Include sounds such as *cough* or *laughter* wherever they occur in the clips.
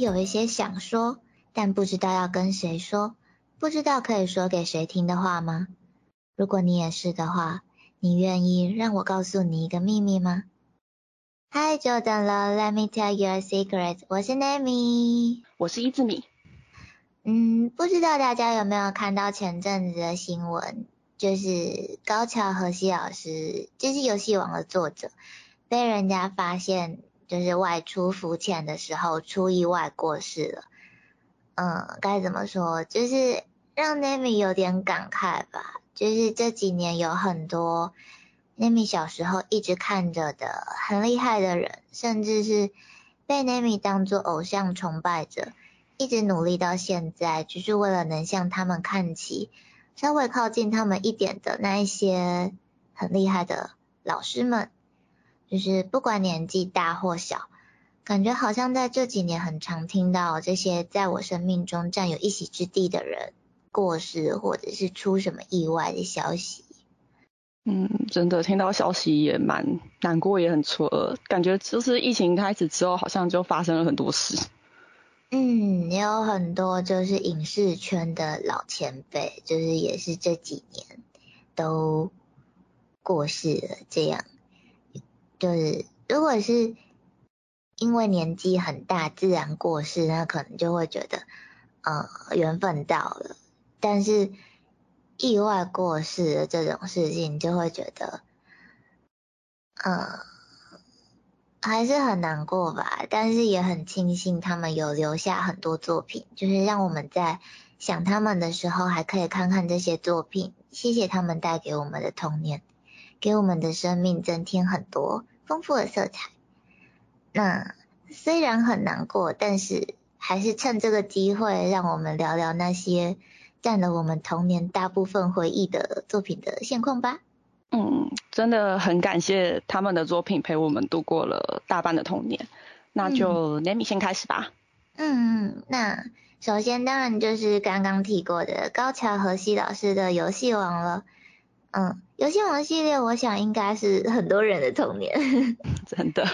有一些想说，但不知道要跟谁说，不知道可以说给谁听的话吗？如果你也是的话，你愿意让我告诉你一个秘密吗？嗨，久等了，Let me tell you a secret。我是 Nami，我是伊志米。嗯，不知道大家有没有看到前阵子的新闻，就是高桥和希老师，就是游戏王的作者，被人家发现。就是外出浮潜的时候出意外过世了，嗯，该怎么说？就是让 Nami 有点感慨吧。就是这几年有很多 Nami 小时候一直看着的很厉害的人，甚至是被 Nami 当做偶像崇拜着，一直努力到现在，就是为了能向他们看齐，稍微靠近他们一点的那一些很厉害的老师们。就是不管年纪大或小，感觉好像在这几年很常听到这些在我生命中占有一席之地的人过世，或者是出什么意外的消息。嗯，真的听到消息也蛮难过，也很错愕。感觉就是疫情开始之后，好像就发生了很多事。嗯，也有很多就是影视圈的老前辈，就是也是这几年都过世了，这样。就是如果是因为年纪很大自然过世，那可能就会觉得，呃，缘分到了。但是意外过世的这种事情，就会觉得，呃，还是很难过吧。但是也很庆幸他们有留下很多作品，就是让我们在想他们的时候，还可以看看这些作品。谢谢他们带给我们的童年，给我们的生命增添很多。丰富的色彩。那虽然很难过，但是还是趁这个机会，让我们聊聊那些占了我们童年大部分回忆的作品的现况吧。嗯，真的很感谢他们的作品陪我们度过了大半的童年。那就 Nami 先开始吧。嗯，那首先当然就是刚刚提过的高桥和希老师的游戏王了。嗯，游戏王系列，我想应该是很多人的童年。*laughs* 真的。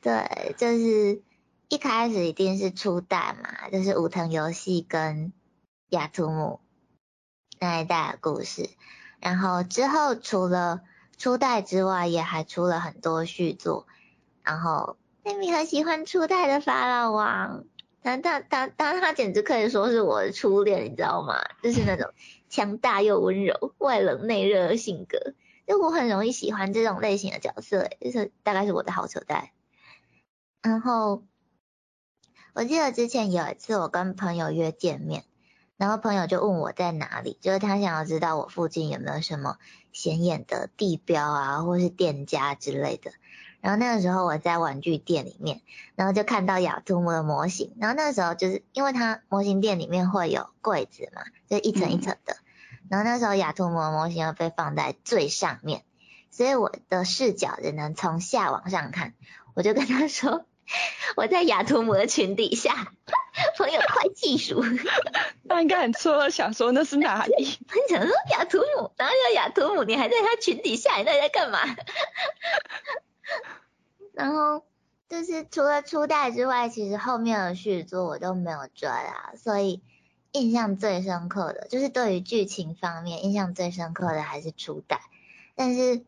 对，就是一开始一定是初代嘛，就是武藤游戏跟雅图姆那一代的故事。然后之后除了初代之外，也还出了很多续作。然后妹妹很喜欢初代的法老王，他他他他他简直可以说是我的初恋，你知道吗？就是那种。强大又温柔，外冷内热的性格，就我很容易喜欢这种类型的角色，就是大概是我的好球带。然后我记得之前有一次我跟朋友约见面，然后朋友就问我在哪里，就是他想要知道我附近有没有什么显眼的地标啊，或是店家之类的。然后那个时候我在玩具店里面，然后就看到雅图姆的模型。然后那个时候就是因为它模型店里面会有柜子嘛，就一层一层的。然后那时候雅图姆的模型要被放在最上面，所以我的视角只能从下往上看。我就跟他说 *laughs* 我在雅图姆的裙底下，朋友快技术。*laughs* 那应该很错，想说那是哪里？*laughs* 想说雅图姆，然后有雅图姆，你还在他裙底下，你到底在干嘛？然后就是除了初代之外，其实后面的续作我都没有追啊，所以印象最深刻的就是对于剧情方面印象最深刻的还是初代。但是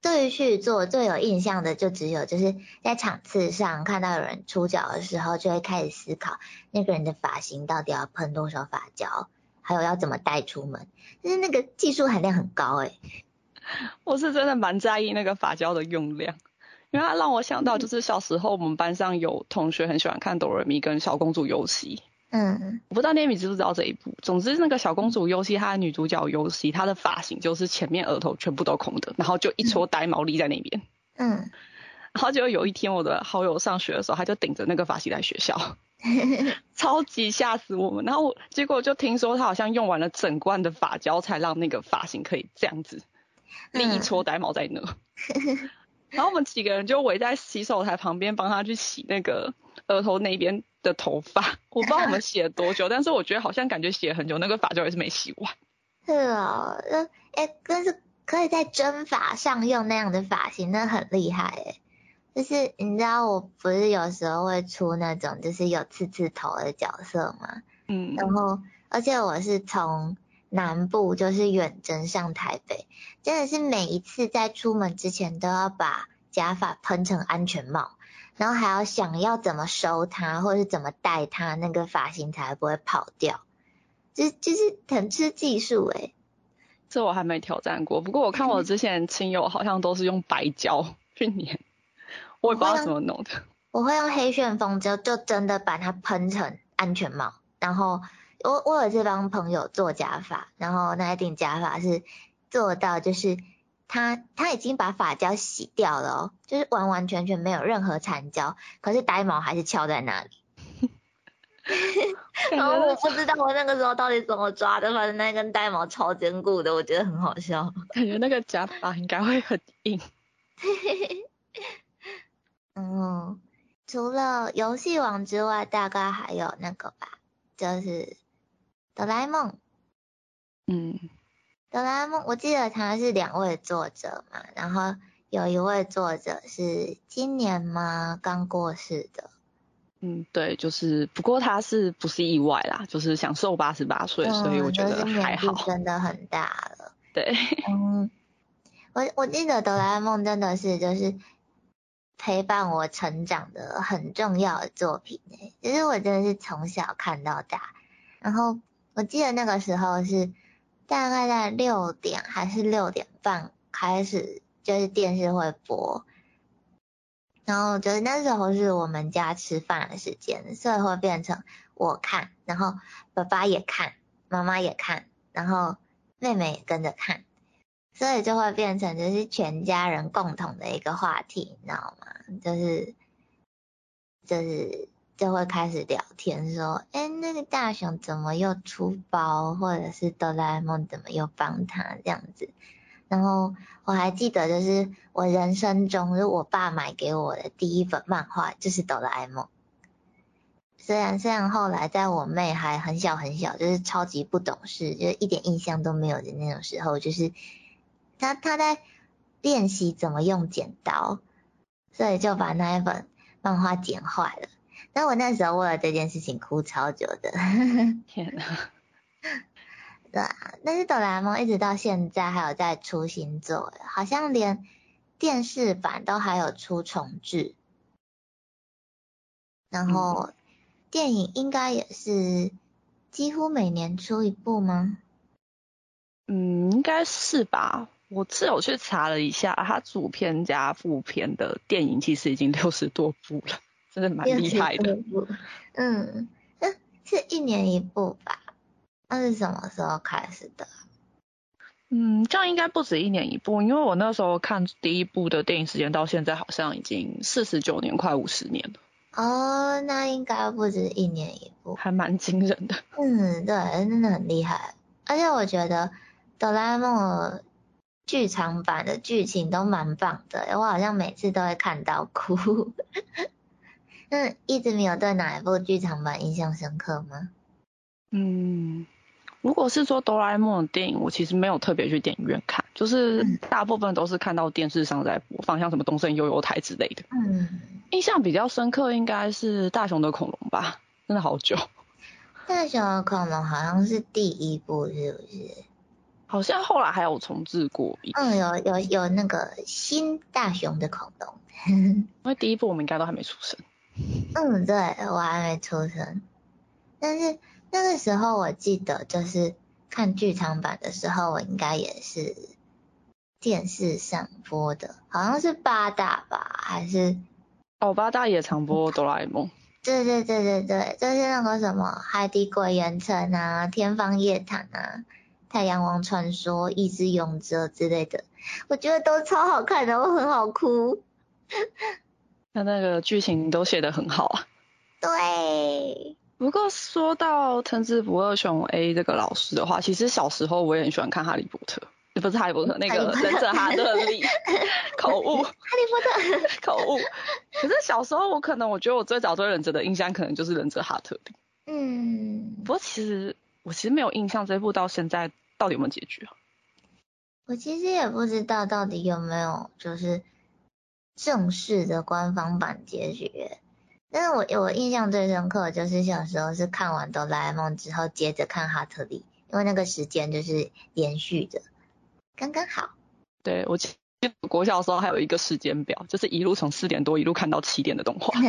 对于续作最有印象的就只有就是在场次上看到有人出脚的时候，就会开始思考那个人的发型到底要喷多少发胶，还有要怎么带出门，就是那个技术含量很高诶。我是真的蛮在意那个发胶的用量，因为它让我想到就是小时候我们班上有同学很喜欢看哆瑞咪跟小公主游戏。嗯，我不知道 Nami 知不知道这一部。总之那个小公主游戏，她的女主角游戏，她的发型就是前面额头全部都空的，然后就一撮呆毛立在那边。嗯，然后就有一天我的好友上学的时候，他就顶着那个发型来学校，*laughs* 超级吓死我们。然后结果就听说他好像用完了整罐的发胶，才让那个发型可以这样子。立一撮呆毛在那，*laughs* 然后我们几个人就围在洗手台旁边帮他去洗那个额头那边的头发。我不知道我们洗了多久，但是我觉得好像感觉洗了很久，那个发胶也是没洗完。是哦，那哎，但是可以在真发上用那样的发型，那很厉害哎。就是你知道我不是有时候会出那种就是有刺刺头的角色吗？嗯，然后而且我是从南部就是远征上台北，真的是每一次在出门之前都要把假发喷成安全帽，然后还要想要怎么收它或者是怎么戴它，那个发型才不会跑掉，就就是很吃技术诶、这我还没挑战过，不过我看我之前亲友好像都是用白胶去粘，我也不知道怎么弄的。我会用黑旋风就就真的把它喷成安全帽，然后我我有一次帮朋友做假发，然后那一顶假发是做到就是他他已经把发胶洗掉了哦，就是完完全全没有任何残胶，可是呆毛还是翘在那里。然后我不知道我那个时候到底怎么抓的，反正那根呆毛超坚固的，我觉得很好笑。感觉那个假发应该会很硬。*laughs* 嗯，除了游戏王之外，大概还有那个吧，就是哆啦 A 梦。嗯，哆啦 A 梦，我记得他是两位作者嘛，然后有一位作者是今年吗刚过世的，嗯，对，就是不过他是不是意外啦，就是享受八十八岁，所以我觉得还好。真的很大了。对，嗯，我我记得哆啦 A 梦真的是就是陪伴我成长的很重要的作品诶，就是我真的是从小看到大，然后我记得那个时候是大概在六点还是六点半开始，就是电视会播，然后就是那时候是我们家吃饭的时间，所以会变成我看，然后爸爸也看，妈妈也看，然后妹妹也跟着看，所以就会变成就是全家人共同的一个话题，你知道吗？就是就是就会开始聊天说，哎，那个大雄怎么又出包，或者是哆啦 A 梦怎么又帮他这样子。然后我还记得，就是我人生中，就我爸买给我的第一本漫画就是哆啦 A 梦。虽然虽然后来在我妹还很小很小，就是超级不懂事，就是一点印象都没有的那种时候，就是她她在练习怎么用剪刀，所以就把那一本漫画剪坏了。那我那时候为了这件事情哭超久的，*laughs* 天哪，*laughs* 对啊。但是哆啦 A 梦一直到现在还有在出新作，好像连电视版都还有出重制，然后电影应该也是几乎每年出一部吗？嗯，应该是吧。我是有去查了一下，它主片加副片的电影其实已经六十多部了，真的蛮厉害的。嗯，那是一年一部吧？那是什么时候开始的？嗯，这样应该不止一年一部，因为我那时候看第一部的电影时间到现在好像已经四十九年，快五十年了，哦，那应该不止一年一部。还蛮惊人的。嗯，对，真的很厉害。而且我觉得哆啦 A 梦的剧场版的剧情都蛮棒的，我好像每次都会看到哭。嗯，一直没有对哪一部剧场版印象深刻吗？嗯，如果是说哆啦 A 梦的电影，我其实没有特别去电影院看，就是嗯大部分都是看到电视上在播放，像什么东森悠悠台之类的。嗯，印象比较深刻应该是大雄的恐龙吧，真的好久，*laughs* 大雄的恐龙好像是第一部，是不是？好像后来还有重置过一，嗯，有有有那个新大雄的恐龙。*laughs* 因为第一部我们应该都还没出生。*laughs* 嗯，对，我还没出生，但是那个时候我记得就是看剧场版的时候，我应该也是电视上播的，好像是八大吧，还是哦，八大也常播哆啦 A 梦，对对对对对，就是那个什么海底鬼岩城啊、天方夜谭啊、太阳王传说、意志勇者之类的，我觉得都超好看的，我很好哭。那那个剧情都写得很好啊。对，不过说到藤子不二雄 A 这个老师的话，其实小时候我也很喜欢看哈利波特，呃不是哈利波特，那个忍者哈特利，*laughs* 口误，哈利波特，口误。可是小时候我可能我觉得我最早对忍者的印象可能就是忍者哈特利。嗯，不过其实我其实没有印象这部到现在到底有没有结局啊？我其实也不知道到底有没有就是正式的官方版结局。但是我我印象最深刻就是小时候是看完哆啦 A 梦之后，接着看哈特利，因为那个时间就是连续的，刚刚好。对我记得国小的时候还有一个时间表，就是一路从四点多一路看到七点的动画，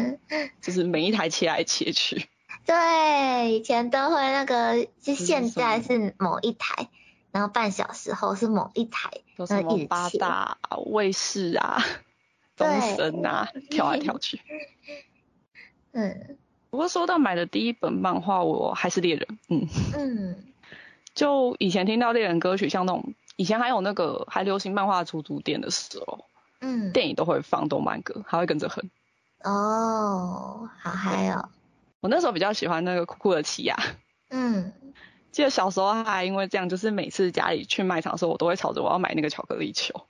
*laughs* 就是每一台切来切去。*laughs* 对，以前都会那个，就现在是某一台，然后半小时后是某一台，什么八大卫视啊。东升啊，跳来跳去。*laughs* 嗯，不过说到买的第一本漫画，我还是猎人。嗯嗯，*laughs* 就以前听到猎人歌曲，像那种以前还有那个还流行漫画出租店的时候，嗯，电影都会放动漫歌，还会跟着哼。哦，好嗨哦！我那时候比较喜欢那个酷酷的奇亚。*laughs* 嗯，记得小时候还因为这样，就是每次家里去卖场的时候，我都会吵着我要买那个巧克力球。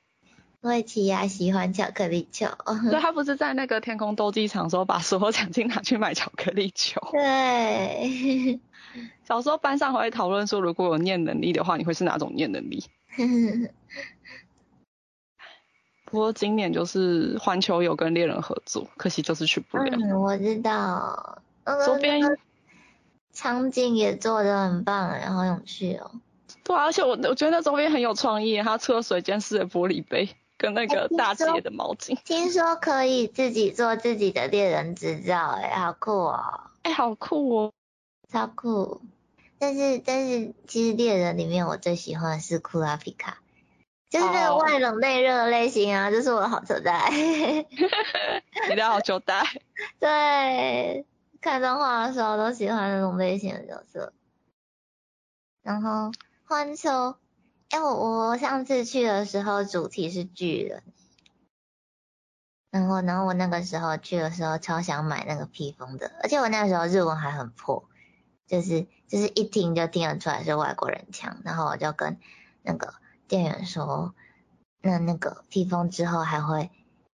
魏奇亚喜欢巧克力球，*laughs* 对，他不是在那个天空斗鸡场时候把所有奖金拿去买巧克力球。对，*laughs* 小时候班上会讨论说，如果有念能力的话，你会是哪种念能力？*laughs* 不过今年就是环球有跟猎人合作，可惜就是去不了。嗯，我知道。周边场景也做的很棒，然后有趣哦。对啊，而且我我觉得那周边很有创意，它出了水晶式的玻璃杯。跟那个大姐的毛巾，听说可以自己做自己的猎人执照，哎，好酷哦！哎，好酷哦，超酷！但是但是，其实猎人里面我最喜欢的是库拉皮卡，就是那个外冷内热的类型啊，这是我的好球带。*laughs* 你的好球带？*laughs* 对，看动画的时候都喜欢那种类型的角色。然后环球。哎，我我上次去的时候主题是巨人，然后然后我那个时候去的时候超想买那个披风的，而且我那个时候日文还很破，就是就是一听就听得出来是外国人腔，然后我就跟那个店员说，那那个披风之后还会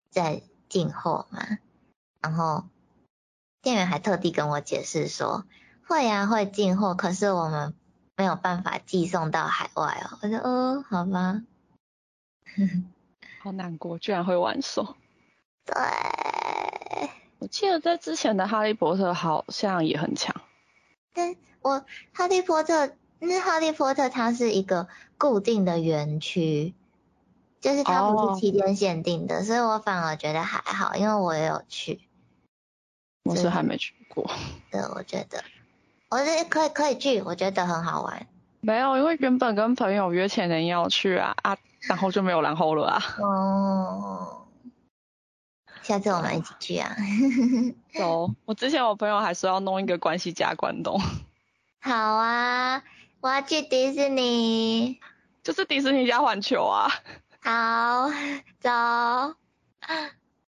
再进货吗？然后店员还特地跟我解释说，会呀会进货，可是我们。没有办法寄送到海外哦，我说哦，好吧，*laughs* 好难过，居然会玩手。对，我记得在之前的哈利波特好像也很强。但，我哈利波特，那哈利波特它是一个固定的园区，就是它不是期间限定的，所以我反而觉得还好，因为我也有去。我是还没去过。对，我觉得。我觉得可以可以去，我觉得很好玩。没有，因为原本跟朋友约前年要去啊啊，然后就没有然后了啊。哦，下次我们一起去啊。走，我之前我朋友还说要弄一个关系加关东。好啊，我要去迪士尼。就是迪士尼加环球啊。好，走。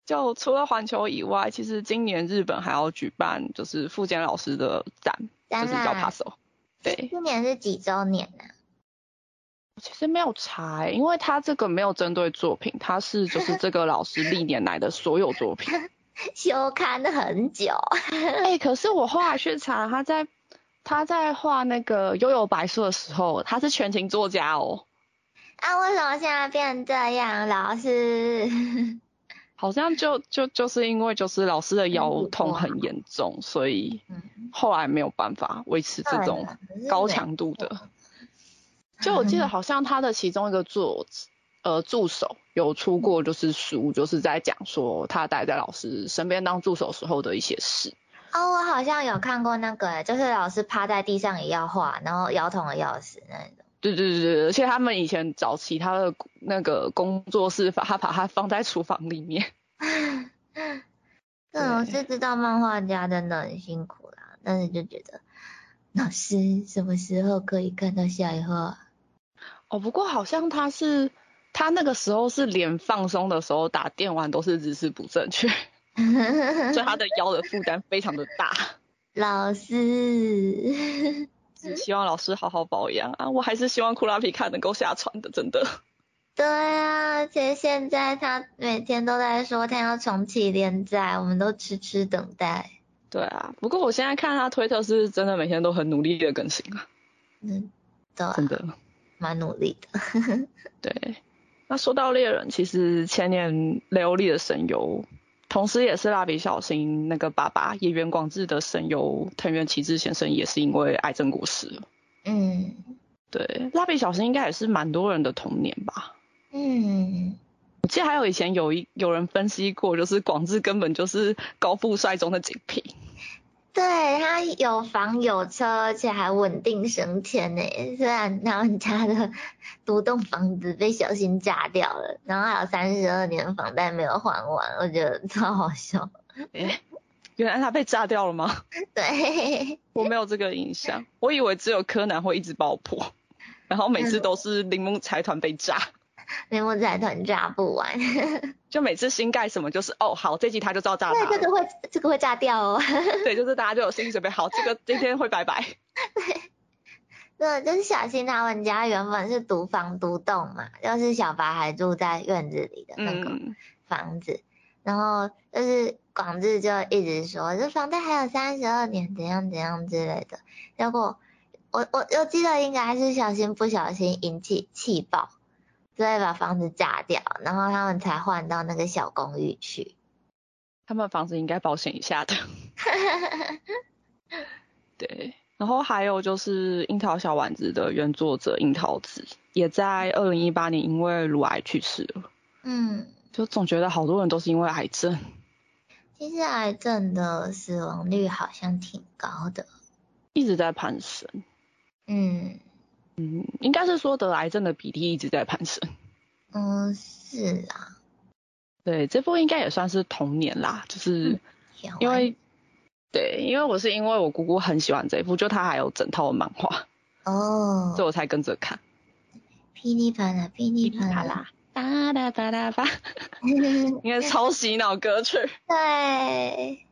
就除了环球以外，其实今年日本还要举办就是富坚老师的展，就是叫 Paso。对，今年是几周年呢？其实没有查，因为他这个没有针对作品，他是就是这个老师历年来的所有作品。*laughs* 休刊很久。哎，可是我后来去查，他在他在画那个悠悠白书的时候，他是全勤作家哦。啊，为什么现在变这样，老师？好像就就就是因为就是老师的腰痛很严重，所以后来没有办法维持这种高强度的。就我记得好像他的其中一个助呃助手有出过就是书，就是在讲说他待在老师身边当助手时候的一些事。哦，我好像有看过那个，就是老师趴在地上也要画，然后腰痛的要死那种。对对对对，而且他们以前早期他的那个工作室，把他把它放在厨房里面。对，我是知道漫画家真的很辛苦啦，但是就觉得老师什么时候可以看到下一话？哦，不过好像他是他那个时候是连放松的时候打电玩都是姿势不正确，所以他的腰的负担非常的大。*laughs* 老师。只希望老师好好保养啊！我还是希望库拉皮卡能够下船的，真的。对啊，而且现在他每天都在说他要重启连载，我们都痴痴等待。对啊，不过我现在看他推特是真的每天都很努力的更新啊。嗯，对，真的蛮努力的。*laughs* 对，那说到猎人，其实前年雷欧利的声优，同时也是蜡笔小新那个爸爸野原广志的声优藤原启志先生，也是因为癌症过世了。嗯对，蜡笔小新应该也是蛮多人的童年吧。嗯，我记得还有以前有一有人分析过，就是广志根本就是高富帅中的极品。对他有房有车，而且还稳定升迁呢。虽然他们家的独栋房子被小新炸掉了，然后还有三十二年房贷没有还完，我觉得超好笑。诶原来他被炸掉了吗？对，我没有这个印象，我以为只有柯南会一直爆破，然后每次都是柠檬财团被炸，铃木财团炸不完。*laughs* 就每次新盖什么就是哦好，这集他就知道炸对，这个会这个会炸掉哦。对，*laughs* 就是大家就有心理准备好，这个今天会拜拜。*laughs* 对，就是小新他们家原本是独房独栋嘛，就是小白还住在院子里的那个嗯，房子，然后就是广志就一直说这房贷还有三十二年，怎样怎样之类的。结果我我我记得应该是小新不小心引起气爆，所以把房子炸掉，然后他们才换到那个小公寓去。他们房子应该保险一下的。*laughs* 对，然后还有就是樱桃小丸子的原作者樱桃子，也在二零一八年因为乳癌去世了。嗯，就总觉得好多人都是因为癌症。其实癌症的死亡率好像挺高的。一直在攀升，嗯嗯，应该是说得癌症的比例一直在攀升。嗯，是啊，对，这部应该也算是童年啦，就是因为，对，因为我是因为我姑姑很喜欢这一部，就她还有整套的漫画，哦所以，我才跟着看。噼里啪啦，噼里啪啦，啦，巴拉巴拉巴，应该是超洗脑歌曲。*laughs* 对，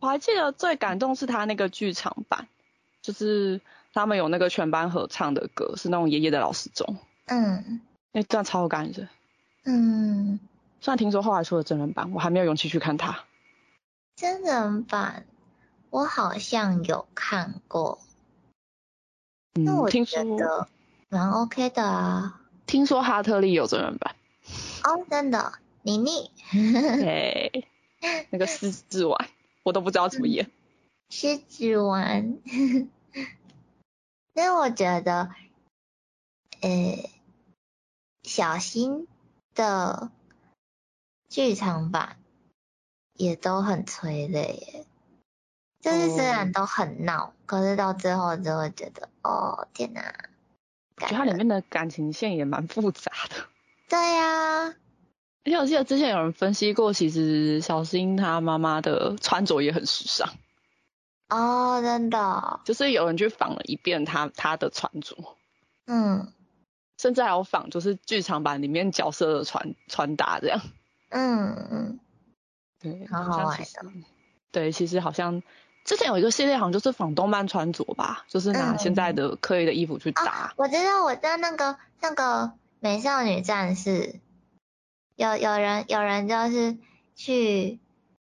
我还记得最感动是他那个剧场版，就是他们有那个全班合唱的歌，是那种爷爷的老师钟，嗯那段超感人。嗯，虽然听说后来出了真人版，我还没有勇气去看它。真人版我好像有看过，那嗯，我听说觉得蛮 OK 的啊。听说哈特利有真人版，哦，真的，妮妮，*laughs* 对，那个狮子丸我都不知道怎么演。*laughs* 狮子丸。但我觉得，呃，小新的剧场版也都很催泪耶。就是虽然哦都很闹，可是到最后就会觉得，哦天哪，感觉得它里。面的感情线也蛮复杂的。对呀、而且我记得之前有人分析过，其实小新他妈妈的穿着也很时尚，哦，真的，就是有人去仿了一遍他他的穿着，嗯甚至还有仿就是剧场版里面角色的穿穿搭这样。嗯嗯，对，好好玩像其实。对，其实好像之前有一个系列好像就是仿动漫穿着吧，就是拿嗯现在的刻意的衣服去搭。啊，我知道，我知道那个那个美少女战士，有有人有人就是去，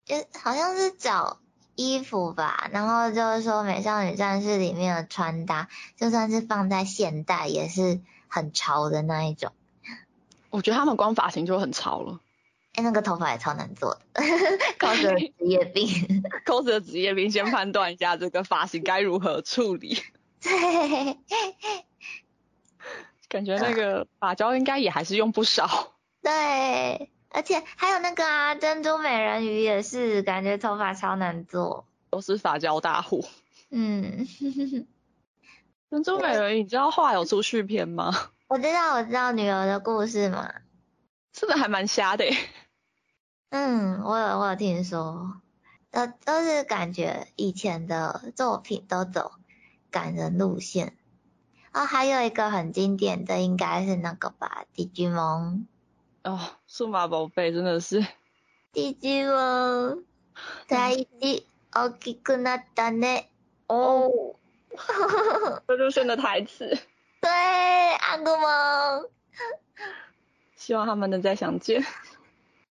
就好像是找衣服吧，然后就是说美少女战士里面的穿搭，就算是放在现代也是很潮的那一种。我觉得他们光发型就很潮了。哎，那个头发也超难做的，*laughs* 靠着职业病。*laughs* cos 的职业病先判断一下这个发型该如何处理。对，感觉那个发胶应该也还是用不少。对，而且还有那个啊，珍珠美人鱼也是，感觉头发超难做。都是发胶大户。*laughs* 嗯，*laughs* 珍珠美人鱼，你知道画有出续篇吗？*laughs* 我知道，我知道女儿的故事嘛。真的还蛮瞎的耶。嗯，我有我有听说，都都是感觉以前的作品都走感人路线。哦，还有一个很经典的应该是那个吧，《迪迦蒙哦，数码宝贝真的是，迪迦蒙大一大きくなったね。哦，*laughs* 这就炫的台词。对，阿古蒙，希望他们能再相见。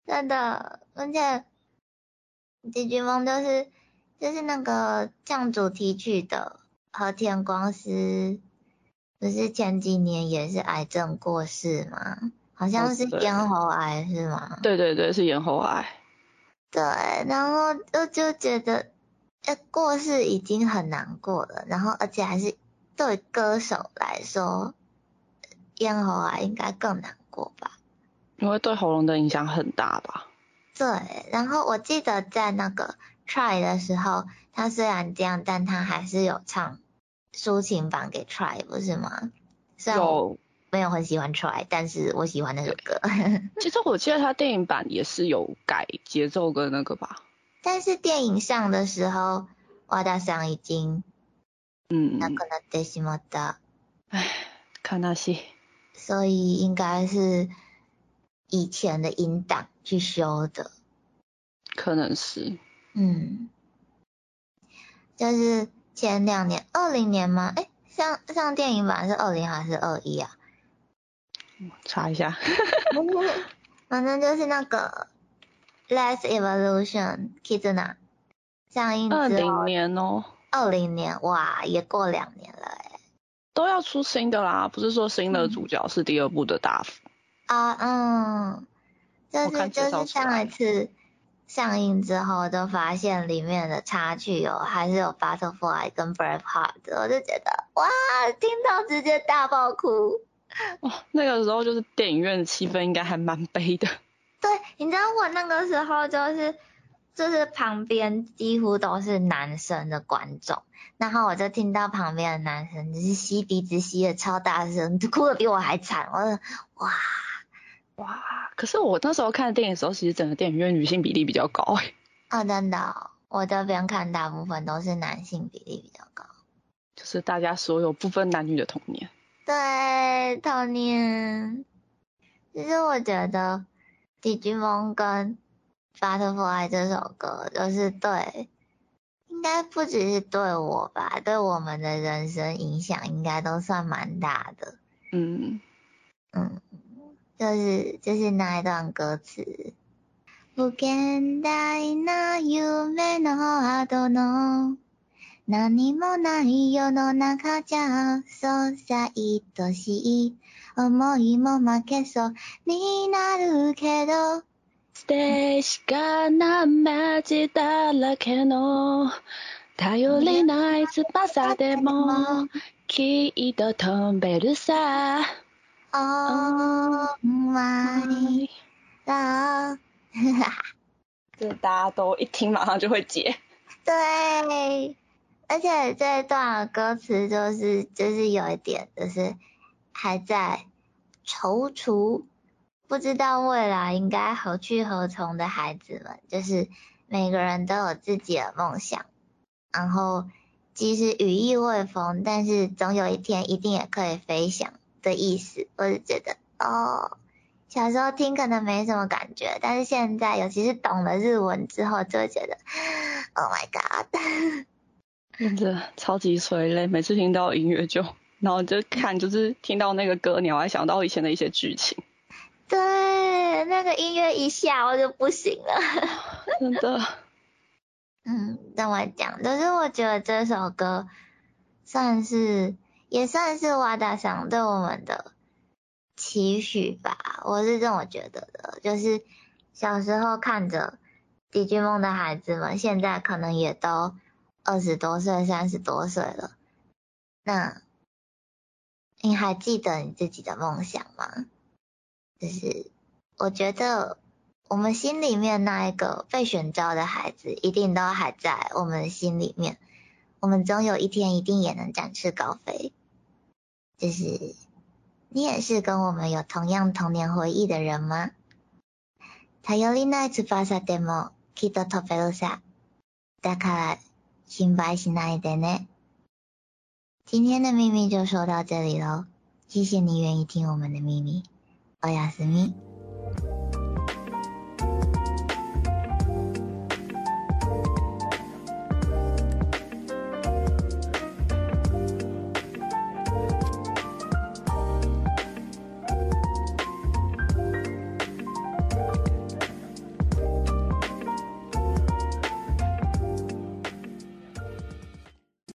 真的，而且迪迦蒙就是就是那个唱主题曲的和田光司，不是前几年也是癌症过世吗？ 好像是咽喉癌是吗？对对对，是咽喉癌。对，然后就就觉得，呃，过世已经很难过了，然后而且还是对歌手来说，咽喉癌应该更难过吧？因为对喉咙的影响很大吧？对，然后我记得在那个 Try 的时候，他虽然这样，但他还是有唱抒情版给 Try，不是吗？有。没有很喜欢 Try，但是我喜欢那首歌。*laughs* 其实我记得他电影版也是有改节奏跟那个吧。但是电影上的时候，瓦达桑已经，嗯，那可能得什么的，唉，看那些。所以应该是以前的音档去修的。可能是。嗯。就是前两年，二零年吗？哎，上上电影版是二零还是二一啊？查一下，反正就是那个《Last Evolution》Kizuna 上映二零年哦，二零年哇，也过两年了。哎，都要出新的啦，不是说新的主角是第二部的大福啊，嗯，就是就是上一次上映之后，就发现里面的插曲有还是有 Butterfly 跟 Braveheart，我就觉得哇，听到直接大爆哭。*laughs* 哦，那个时候就是电影院的气氛应该还蛮悲的。*laughs* 对，你知道我那个时候就是就是旁边几乎都是男生的观众，然后我就听到旁边的男生就是吸鼻子吸的超大声，哭的比我还惨。我说哇哇，可是我那时候看电影的时候，其实整个电影院女性比例比较高哎。哦，真的，我这边看大部分都是男性比例比较高。就是大家所有不分男女的童年。对，童年。其实我觉得《迪吉蒙》跟《Butterfly》这首歌，就是对，应该不只是对我吧，对我们的人生影响应该都算蛮大的。嗯嗯，就是就是那一段歌词。無限大な夢の後の 何もない世の中じゃ、そうさ愛しい思いも負けそうになるけど、確かな街だらけの、頼りない翼でも、きっと飛べるさ。Oh my god！这大家都一听马上就会接。*laughs* 对。而且这一段歌词就是就是有一点就是还在踌躇，不知道未来应该何去何从的孩子们，就是每个人都有自己的梦想，然后即使羽翼未丰，但是总有一天一定也可以飞翔的意思。我就觉得哦，小时候听可能没什么感觉，但是现在尤其是懂了日文之后，就会觉得 *gasps* Oh my God。真的超级催泪，每次听到音乐就，然后就看，就是听到那个歌，你还想到以前的一些剧情。对，那个音乐一下我就不行了。真的。*laughs* 嗯，怎么讲？就是我觉得这首歌算是，也算是瓦达想对我们的期许吧。我是这么觉得的，就是小时候看着《迪君梦》的孩子们，现在可能也都。二十多岁、三十多岁了，那你还记得你自己的梦想吗？就是我觉得我们心里面那一个被选召的孩子，一定都还在我们的心里面。我们总有一天一定也能展翅高飞。就是你也是跟我们有同样童年回忆的人吗？頼りない翼でもきっと飛べるさ。だから。 心配しないでね。今天的秘密就说到这里喽，谢谢你愿意听我们的秘密，おやすみ。